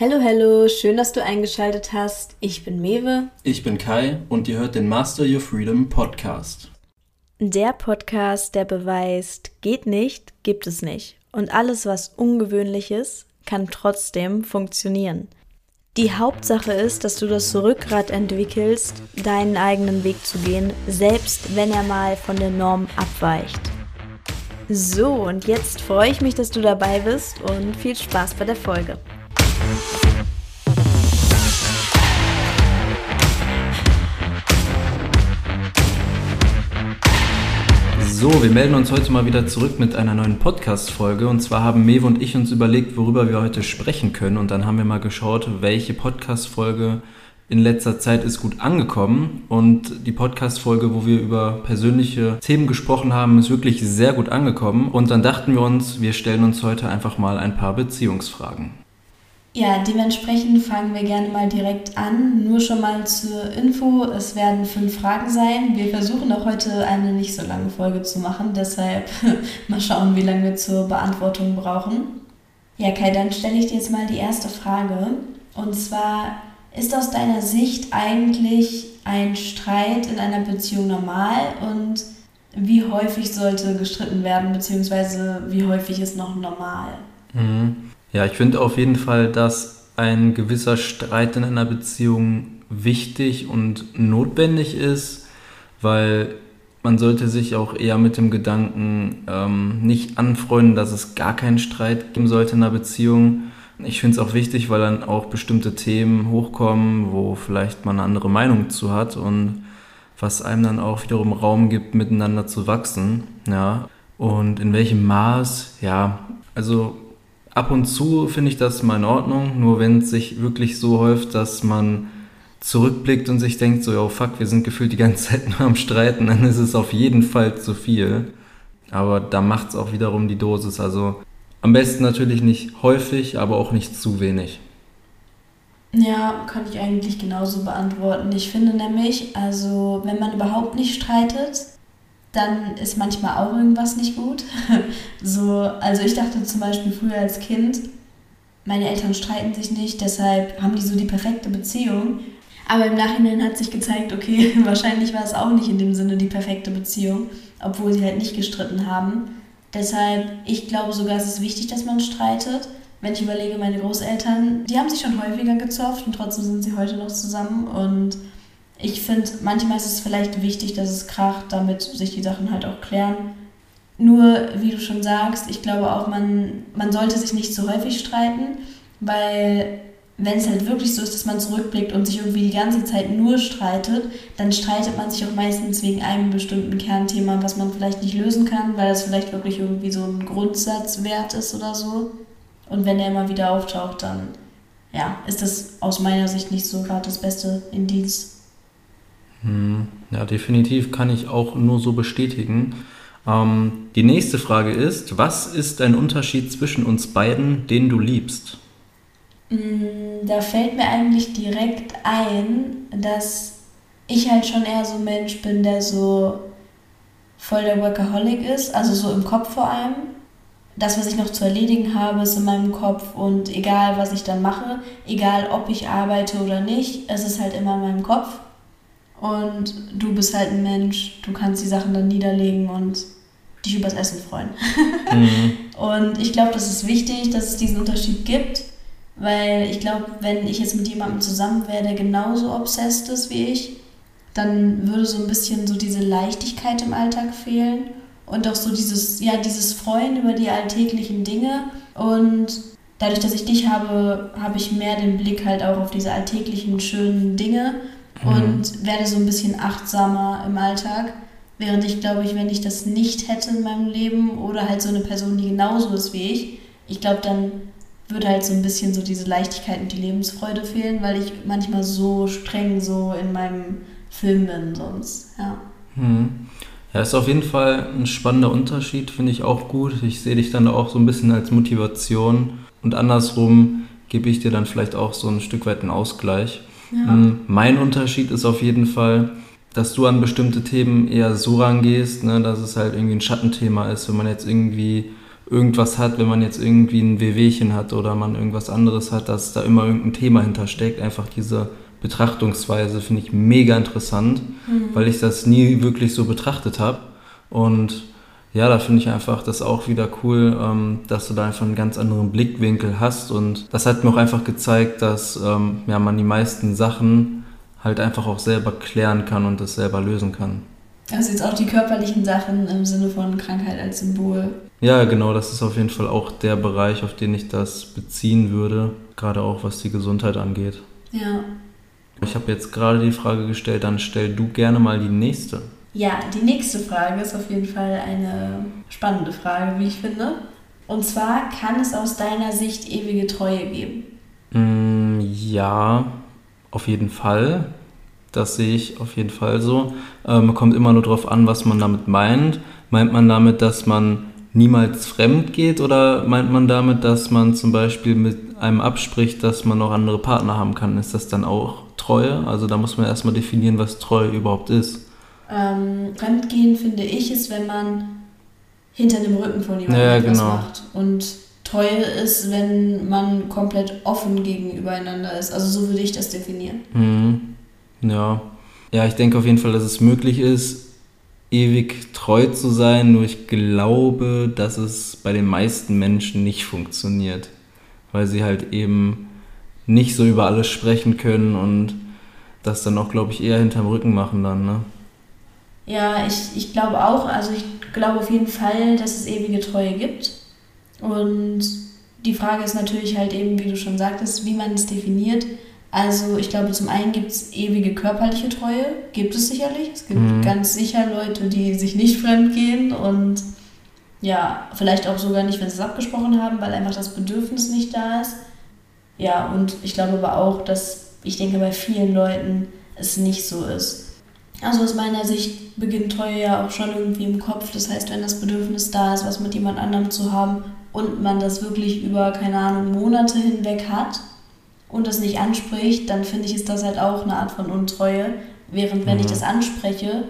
Hallo, hallo, schön, dass du eingeschaltet hast. Ich bin Mewe. Ich bin Kai und ihr hört den Master Your Freedom Podcast. Der Podcast, der beweist, geht nicht, gibt es nicht. Und alles, was ungewöhnlich ist, kann trotzdem funktionieren. Die Hauptsache ist, dass du das Rückgrat entwickelst, deinen eigenen Weg zu gehen, selbst wenn er mal von der Norm abweicht. So, und jetzt freue ich mich, dass du dabei bist und viel Spaß bei der Folge. So, wir melden uns heute mal wieder zurück mit einer neuen Podcast-Folge. Und zwar haben Mewe und ich uns überlegt, worüber wir heute sprechen können. Und dann haben wir mal geschaut, welche Podcast-Folge in letzter Zeit ist gut angekommen. Und die Podcast-Folge, wo wir über persönliche Themen gesprochen haben, ist wirklich sehr gut angekommen. Und dann dachten wir uns, wir stellen uns heute einfach mal ein paar Beziehungsfragen. Ja, dementsprechend fangen wir gerne mal direkt an. Nur schon mal zur Info, es werden fünf Fragen sein. Wir versuchen auch heute eine nicht so lange Folge zu machen, deshalb mal schauen, wie lange wir zur Beantwortung brauchen. Ja, Kai, dann stelle ich dir jetzt mal die erste Frage. Und zwar, ist aus deiner Sicht eigentlich ein Streit in einer Beziehung normal und wie häufig sollte gestritten werden, beziehungsweise wie häufig ist noch normal? Mhm. Ja, ich finde auf jeden Fall, dass ein gewisser Streit in einer Beziehung wichtig und notwendig ist, weil man sollte sich auch eher mit dem Gedanken ähm, nicht anfreunden, dass es gar keinen Streit geben sollte in einer Beziehung. Ich finde es auch wichtig, weil dann auch bestimmte Themen hochkommen, wo vielleicht man eine andere Meinung zu hat und was einem dann auch wiederum Raum gibt, miteinander zu wachsen. Ja. Und in welchem Maß, ja, also ab und zu finde ich das mal in Ordnung, nur wenn es sich wirklich so häuft, dass man zurückblickt und sich denkt, so, oh fuck, wir sind gefühlt die ganze Zeit nur am Streiten, dann ist es auf jeden Fall zu viel. Aber da macht es auch wiederum die Dosis. Also am besten natürlich nicht häufig, aber auch nicht zu wenig. Ja, kann ich eigentlich genauso beantworten. Ich finde nämlich, also wenn man überhaupt nicht streitet, dann ist manchmal auch irgendwas nicht gut. so, also ich dachte zum Beispiel früher als Kind, meine Eltern streiten sich nicht, deshalb haben die so die perfekte Beziehung. Aber im Nachhinein hat sich gezeigt, okay, wahrscheinlich war es auch nicht in dem Sinne die perfekte Beziehung, obwohl sie halt nicht gestritten haben. Deshalb, ich glaube sogar, es ist wichtig, dass man streitet. Wenn ich überlege, meine Großeltern, die haben sich schon häufiger gezofft und trotzdem sind sie heute noch zusammen und ich finde, manchmal ist es vielleicht wichtig, dass es kracht, damit sich die Sachen halt auch klären. Nur, wie du schon sagst, ich glaube auch, man, man sollte sich nicht zu häufig streiten, weil wenn es halt wirklich so ist, dass man zurückblickt und sich irgendwie die ganze Zeit nur streitet, dann streitet man sich auch meistens wegen einem bestimmten Kernthema, was man vielleicht nicht lösen kann, weil das vielleicht wirklich irgendwie so ein Grundsatzwert ist oder so. Und wenn der immer wieder auftaucht, dann ja, ist das aus meiner Sicht nicht so gerade das beste Indiz. Ja, definitiv kann ich auch nur so bestätigen. Ähm, die nächste Frage ist, was ist ein Unterschied zwischen uns beiden, den du liebst? Hm, da fällt mir eigentlich direkt ein, dass ich halt schon eher so ein Mensch bin, der so voll der Workaholic ist, also so im Kopf vor allem. Das, was ich noch zu erledigen habe, ist in meinem Kopf und egal, was ich dann mache, egal, ob ich arbeite oder nicht, es ist halt immer in meinem Kopf. Und du bist halt ein Mensch, du kannst die Sachen dann niederlegen und dich übers Essen freuen. mhm. Und ich glaube, das ist wichtig, dass es diesen Unterschied gibt, weil ich glaube, wenn ich jetzt mit jemandem zusammen wäre, der genauso obsessed ist wie ich, dann würde so ein bisschen so diese Leichtigkeit im Alltag fehlen und auch so dieses, ja, dieses Freuen über die alltäglichen Dinge. Und dadurch, dass ich dich habe, habe ich mehr den Blick halt auch auf diese alltäglichen schönen Dinge mhm. und werde so ein bisschen achtsamer im Alltag. Während ich glaube ich, wenn ich das nicht hätte in meinem Leben oder halt so eine Person, die genauso ist wie ich, ich glaube, dann würde halt so ein bisschen so diese Leichtigkeit und die Lebensfreude fehlen, weil ich manchmal so streng so in meinem Film bin sonst, ja. Mhm. Ja, ist auf jeden Fall ein spannender Unterschied, finde ich auch gut. Ich sehe dich dann auch so ein bisschen als Motivation und andersrum gebe ich dir dann vielleicht auch so ein Stück weit einen Ausgleich. Ja. Mm, mein Unterschied ist auf jeden Fall, dass du an bestimmte Themen eher so rangehst, ne, dass es halt irgendwie ein Schattenthema ist, wenn man jetzt irgendwie irgendwas hat, wenn man jetzt irgendwie ein Wehwehchen hat oder man irgendwas anderes hat, dass da immer irgendein Thema hintersteckt. Einfach diese Betrachtungsweise finde ich mega interessant, mhm. weil ich das nie wirklich so betrachtet habe. Und ja, da finde ich einfach das auch wieder cool, ähm, dass du da einfach einen ganz anderen Blickwinkel hast. Und das hat mir auch einfach gezeigt, dass ähm, ja, man die meisten Sachen halt einfach auch selber klären kann und das selber lösen kann. Also jetzt auch die körperlichen Sachen im Sinne von Krankheit als Symbol. Ja, genau, das ist auf jeden Fall auch der Bereich, auf den ich das beziehen würde, gerade auch was die Gesundheit angeht. Ja. Ich habe jetzt gerade die Frage gestellt, dann stell du gerne mal die nächste. Ja, die nächste Frage ist auf jeden Fall eine spannende Frage, wie ich finde. Und zwar, kann es aus deiner Sicht ewige Treue geben? Mm, ja, auf jeden Fall. Das sehe ich auf jeden Fall so. Ähm, kommt immer nur darauf an, was man damit meint. Meint man damit, dass man niemals fremd geht oder meint man damit, dass man zum Beispiel mit einem abspricht, dass man noch andere Partner haben kann? Ist das dann auch Treue? Also da muss man erstmal definieren, was Treue überhaupt ist. Ähm, Fremdgehen finde ich ist, wenn man hinter dem Rücken von jemandem ja, etwas genau. macht. Und Treue ist, wenn man komplett offen gegenübereinander ist. Also so würde ich das definieren. Mhm. Ja. Ja, ich denke auf jeden Fall, dass es möglich ist, ewig treu zu sein, nur ich glaube, dass es bei den meisten Menschen nicht funktioniert, weil sie halt eben nicht so über alles sprechen können und das dann auch, glaube ich, eher hinterm Rücken machen dann, ne? Ja, ich, ich glaube auch, also ich glaube auf jeden Fall, dass es ewige Treue gibt. Und die Frage ist natürlich halt eben, wie du schon sagtest, wie man es definiert. Also ich glaube, zum einen gibt es ewige körperliche Treue, gibt es sicherlich. Es gibt mhm. ganz sicher Leute, die sich nicht fremd gehen und ja, vielleicht auch sogar nicht, wenn sie es abgesprochen haben, weil einfach das Bedürfnis nicht da ist. Ja, und ich glaube aber auch, dass ich denke, bei vielen Leuten es nicht so ist. Also aus meiner Sicht beginnt Treue ja auch schon irgendwie im Kopf. Das heißt, wenn das Bedürfnis da ist, was mit jemand anderem zu haben und man das wirklich über, keine Ahnung, Monate hinweg hat und das nicht anspricht, dann finde ich, ist das halt auch eine Art von Untreue. Während wenn mhm. ich das anspreche,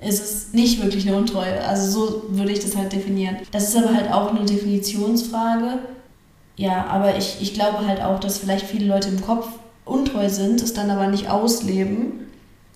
ist es nicht wirklich eine Untreue. Also so würde ich das halt definieren. Das ist aber halt auch eine Definitionsfrage. Ja, aber ich, ich glaube halt auch, dass vielleicht viele Leute im Kopf untreu sind, es dann aber nicht ausleben.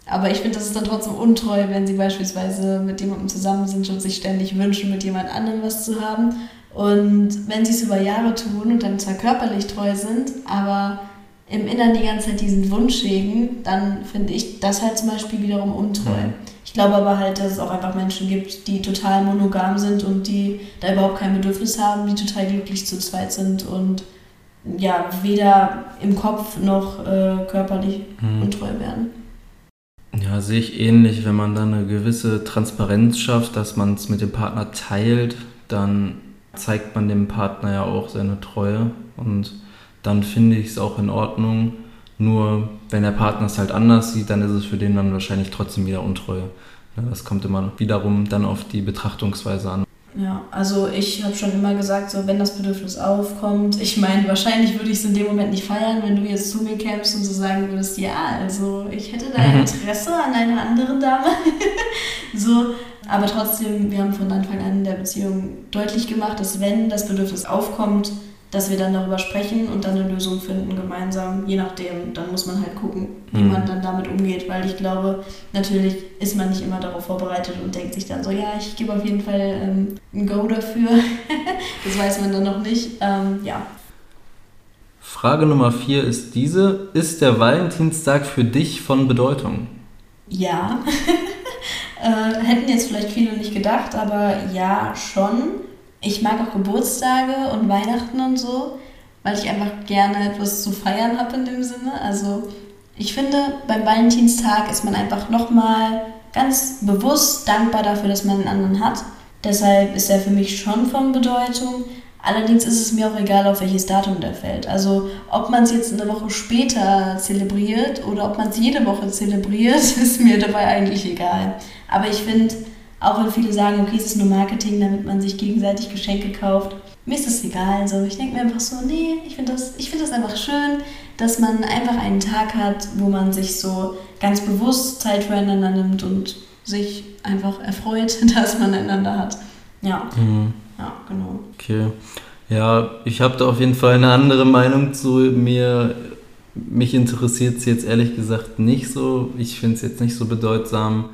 Aber ich finde, das ist dann trotzdem untreu, wenn sie beispielsweise mit jemandem zusammen sind und sich ständig wünschen, mit jemand anderem was zu haben. Und wenn sie es über Jahre tun und dann zwar körperlich treu sind, aber im Inneren die ganze Zeit diesen Wunsch hegen, dann finde ich das halt zum Beispiel wiederum untreu. Mhm. Ich glaube aber halt, dass es auch einfach Menschen gibt, die total monogam sind und die da überhaupt kein Bedürfnis haben, die total glücklich zu zweit sind und ja, weder im Kopf noch äh, körperlich mhm. untreu werden. Ja, sehe ich ähnlich. Wenn man dann eine gewisse Transparenz schafft, dass man es mit dem Partner teilt, dann zeigt man dem Partner ja auch seine Treue und dann finde ich es auch in Ordnung. Nur wenn der Partner es halt anders sieht, dann ist es für den dann wahrscheinlich trotzdem wieder Untreue. Das kommt immer wiederum dann auf die Betrachtungsweise an. Ja, also ich habe schon immer gesagt, so wenn das Bedürfnis aufkommt, ich meine, wahrscheinlich würde ich es in dem Moment nicht feiern, wenn du jetzt zu mir kämst und so sagen würdest, ja, also ich hätte da mhm. Interesse an einer anderen Dame. so, aber trotzdem, wir haben von Anfang an in der Beziehung deutlich gemacht, dass wenn das Bedürfnis aufkommt, dass wir dann darüber sprechen und dann eine Lösung finden gemeinsam. Je nachdem, dann muss man halt gucken, wie mhm. man dann damit umgeht, weil ich glaube, natürlich ist man nicht immer darauf vorbereitet und denkt sich dann so, ja, ich gebe auf jeden Fall ähm, ein Go dafür. das weiß man dann noch nicht. Ähm, ja. Frage Nummer vier ist diese: Ist der Valentinstag für dich von Bedeutung? Ja. äh, hätten jetzt vielleicht viele nicht gedacht, aber ja, schon ich mag auch Geburtstage und Weihnachten und so, weil ich einfach gerne etwas zu feiern habe in dem Sinne. Also ich finde, beim Valentinstag ist man einfach nochmal ganz bewusst dankbar dafür, dass man einen anderen hat. Deshalb ist er für mich schon von Bedeutung. Allerdings ist es mir auch egal, auf welches Datum der fällt. Also ob man es jetzt eine Woche später zelebriert oder ob man es jede Woche zelebriert, ist mir dabei eigentlich egal. Aber ich finde, auch wenn viele sagen, okay, es ist nur Marketing, damit man sich gegenseitig Geschenke kauft. Mir ist das egal. Also ich denke mir einfach so, nee, ich finde das, find das einfach schön, dass man einfach einen Tag hat, wo man sich so ganz bewusst Zeit füreinander nimmt und sich einfach erfreut, dass man einander hat. Ja. Mhm. Ja, genau. Okay. Ja, ich habe da auf jeden Fall eine andere Meinung zu mir. Mich interessiert es jetzt ehrlich gesagt nicht so. Ich finde es jetzt nicht so bedeutsam.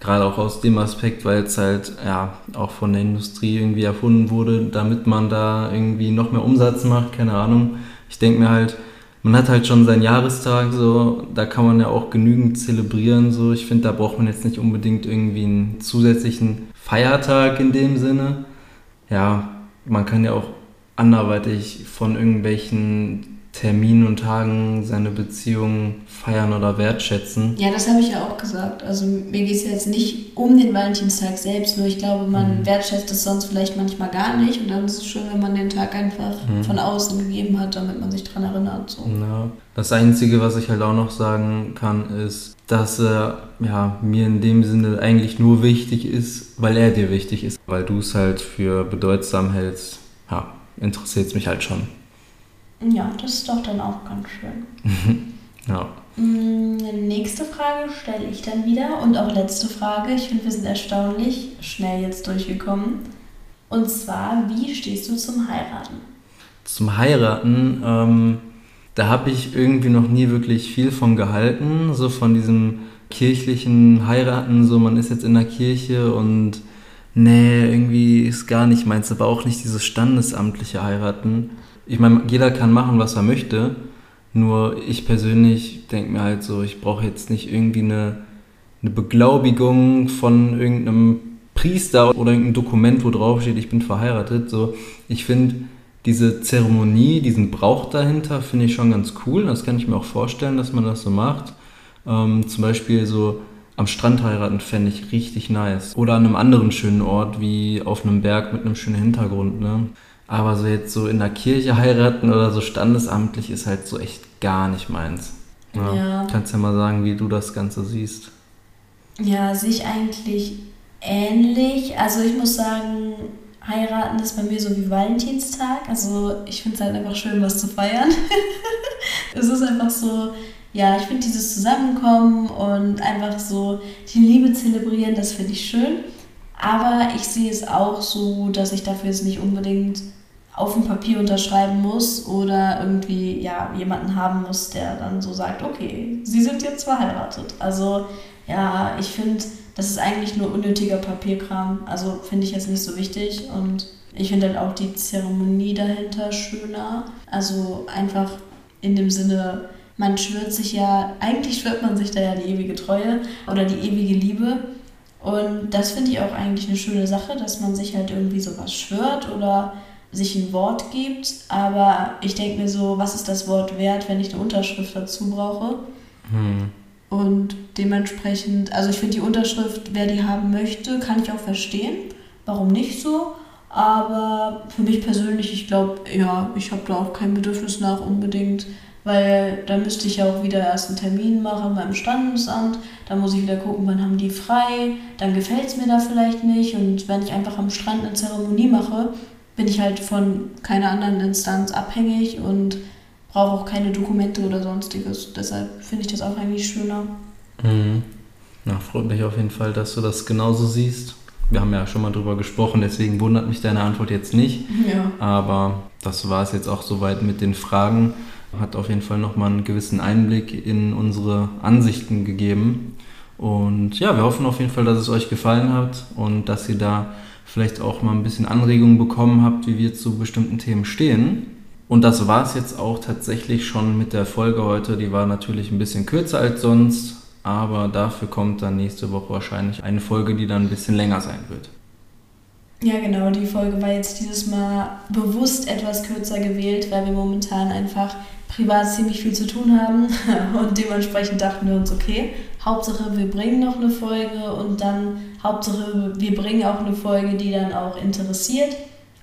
Gerade auch aus dem Aspekt, weil es halt ja auch von der Industrie irgendwie erfunden wurde, damit man da irgendwie noch mehr Umsatz macht, keine Ahnung. Ich denke mir halt, man hat halt schon seinen Jahrestag, so, da kann man ja auch genügend zelebrieren, so. Ich finde, da braucht man jetzt nicht unbedingt irgendwie einen zusätzlichen Feiertag in dem Sinne. Ja, man kann ja auch anderweitig von irgendwelchen Terminen und Tagen seine Beziehung feiern oder wertschätzen. Ja, das habe ich ja auch gesagt. Also mir geht es ja jetzt nicht um den Valentinstag selbst, nur ich glaube, man mhm. wertschätzt es sonst vielleicht manchmal gar nicht und dann ist es schön, wenn man den Tag einfach mhm. von außen gegeben hat, damit man sich daran erinnert. So. Ja. Das Einzige, was ich halt auch noch sagen kann, ist, dass er ja, mir in dem Sinne eigentlich nur wichtig ist, weil er dir wichtig ist, weil du es halt für bedeutsam hältst. Ja, interessiert es mich halt schon. Ja, das ist doch dann auch ganz schön. ja. Mm, nächste Frage stelle ich dann wieder und auch letzte Frage. Ich finde, wir sind erstaunlich schnell jetzt durchgekommen. Und zwar, wie stehst du zum Heiraten? Zum Heiraten, ähm, da habe ich irgendwie noch nie wirklich viel von gehalten, so von diesem kirchlichen Heiraten, so man ist jetzt in der Kirche und nee, irgendwie ist gar nicht meins, aber auch nicht dieses standesamtliche Heiraten ich meine, jeder kann machen, was er möchte. Nur ich persönlich denke mir halt so, ich brauche jetzt nicht irgendwie eine, eine Beglaubigung von irgendeinem Priester oder irgendeinem Dokument, wo drauf steht, ich bin verheiratet. So, ich finde diese Zeremonie, diesen Brauch dahinter, finde ich schon ganz cool. Das kann ich mir auch vorstellen, dass man das so macht. Ähm, zum Beispiel so am Strand heiraten fände ich richtig nice. Oder an einem anderen schönen Ort, wie auf einem Berg mit einem schönen Hintergrund. Ne? Aber so jetzt so in der Kirche heiraten oder so standesamtlich ist halt so echt gar nicht meins. Ja. ja. Kannst ja mal sagen, wie du das Ganze siehst. Ja, sehe ich eigentlich ähnlich. Also ich muss sagen, heiraten ist bei mir so wie Valentinstag. Also ich finde es halt einfach schön, was zu feiern. es ist einfach so, ja, ich finde dieses Zusammenkommen und einfach so die Liebe zelebrieren, das finde ich schön. Aber ich sehe es auch so, dass ich dafür jetzt nicht unbedingt auf dem Papier unterschreiben muss oder irgendwie ja, jemanden haben muss, der dann so sagt, okay, Sie sind jetzt verheiratet. Also ja, ich finde, das ist eigentlich nur unnötiger Papierkram. Also finde ich jetzt nicht so wichtig und ich finde halt auch die Zeremonie dahinter schöner. Also einfach in dem Sinne, man schwört sich ja, eigentlich schwört man sich da ja die ewige Treue oder die ewige Liebe. Und das finde ich auch eigentlich eine schöne Sache, dass man sich halt irgendwie sowas schwört oder sich ein Wort gibt, aber ich denke mir so, was ist das Wort wert, wenn ich eine Unterschrift dazu brauche? Hm. Und dementsprechend, also ich finde die Unterschrift, wer die haben möchte, kann ich auch verstehen. Warum nicht so? Aber für mich persönlich, ich glaube, ja, ich habe da auch kein Bedürfnis nach unbedingt, weil da müsste ich ja auch wieder erst einen Termin machen beim Standesamt. Dann muss ich wieder gucken, wann haben die frei. Dann gefällt es mir da vielleicht nicht. Und wenn ich einfach am Strand eine Zeremonie mache, bin ich halt von keiner anderen Instanz abhängig und brauche auch keine Dokumente oder sonstiges. Deshalb finde ich das auch eigentlich schöner. Mhm. Na, freut mich auf jeden Fall, dass du das genauso siehst. Wir haben ja schon mal drüber gesprochen, deswegen wundert mich deine Antwort jetzt nicht. Ja. Aber das war es jetzt auch soweit mit den Fragen. Hat auf jeden Fall nochmal einen gewissen Einblick in unsere Ansichten gegeben. Und ja, wir hoffen auf jeden Fall, dass es euch gefallen hat und dass ihr da vielleicht auch mal ein bisschen Anregungen bekommen habt, wie wir zu bestimmten Themen stehen. Und das war es jetzt auch tatsächlich schon mit der Folge heute. Die war natürlich ein bisschen kürzer als sonst, aber dafür kommt dann nächste Woche wahrscheinlich eine Folge, die dann ein bisschen länger sein wird. Ja, genau, die Folge war jetzt dieses Mal bewusst etwas kürzer gewählt, weil wir momentan einfach privat ziemlich viel zu tun haben und dementsprechend dachten wir uns, okay, Hauptsache wir bringen noch eine Folge und dann Hauptsache wir bringen auch eine Folge, die dann auch interessiert.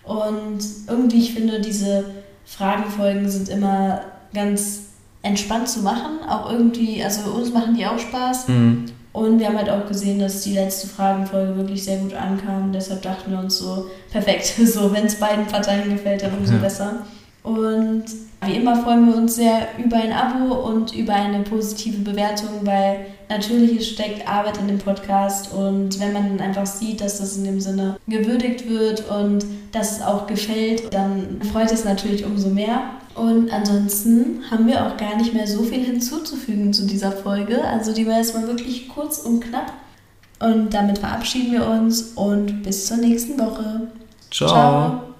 Und irgendwie, ich finde, diese Fragenfolgen sind immer ganz entspannt zu machen. Auch irgendwie, also uns machen die auch Spaß. Mhm. Und wir haben halt auch gesehen, dass die letzte Fragenfolge wirklich sehr gut ankam. Deshalb dachten wir uns so, perfekt, so wenn es beiden Parteien gefällt, dann umso ja. besser. Und wie immer freuen wir uns sehr über ein Abo und über eine positive Bewertung, weil natürlich steckt Arbeit in dem Podcast und wenn man dann einfach sieht, dass das in dem Sinne gewürdigt wird und dass es auch gefällt, dann freut es natürlich umso mehr. Und ansonsten haben wir auch gar nicht mehr so viel hinzuzufügen zu dieser Folge. Also die war erstmal wirklich kurz und knapp. Und damit verabschieden wir uns und bis zur nächsten Woche. Ciao. Ciao.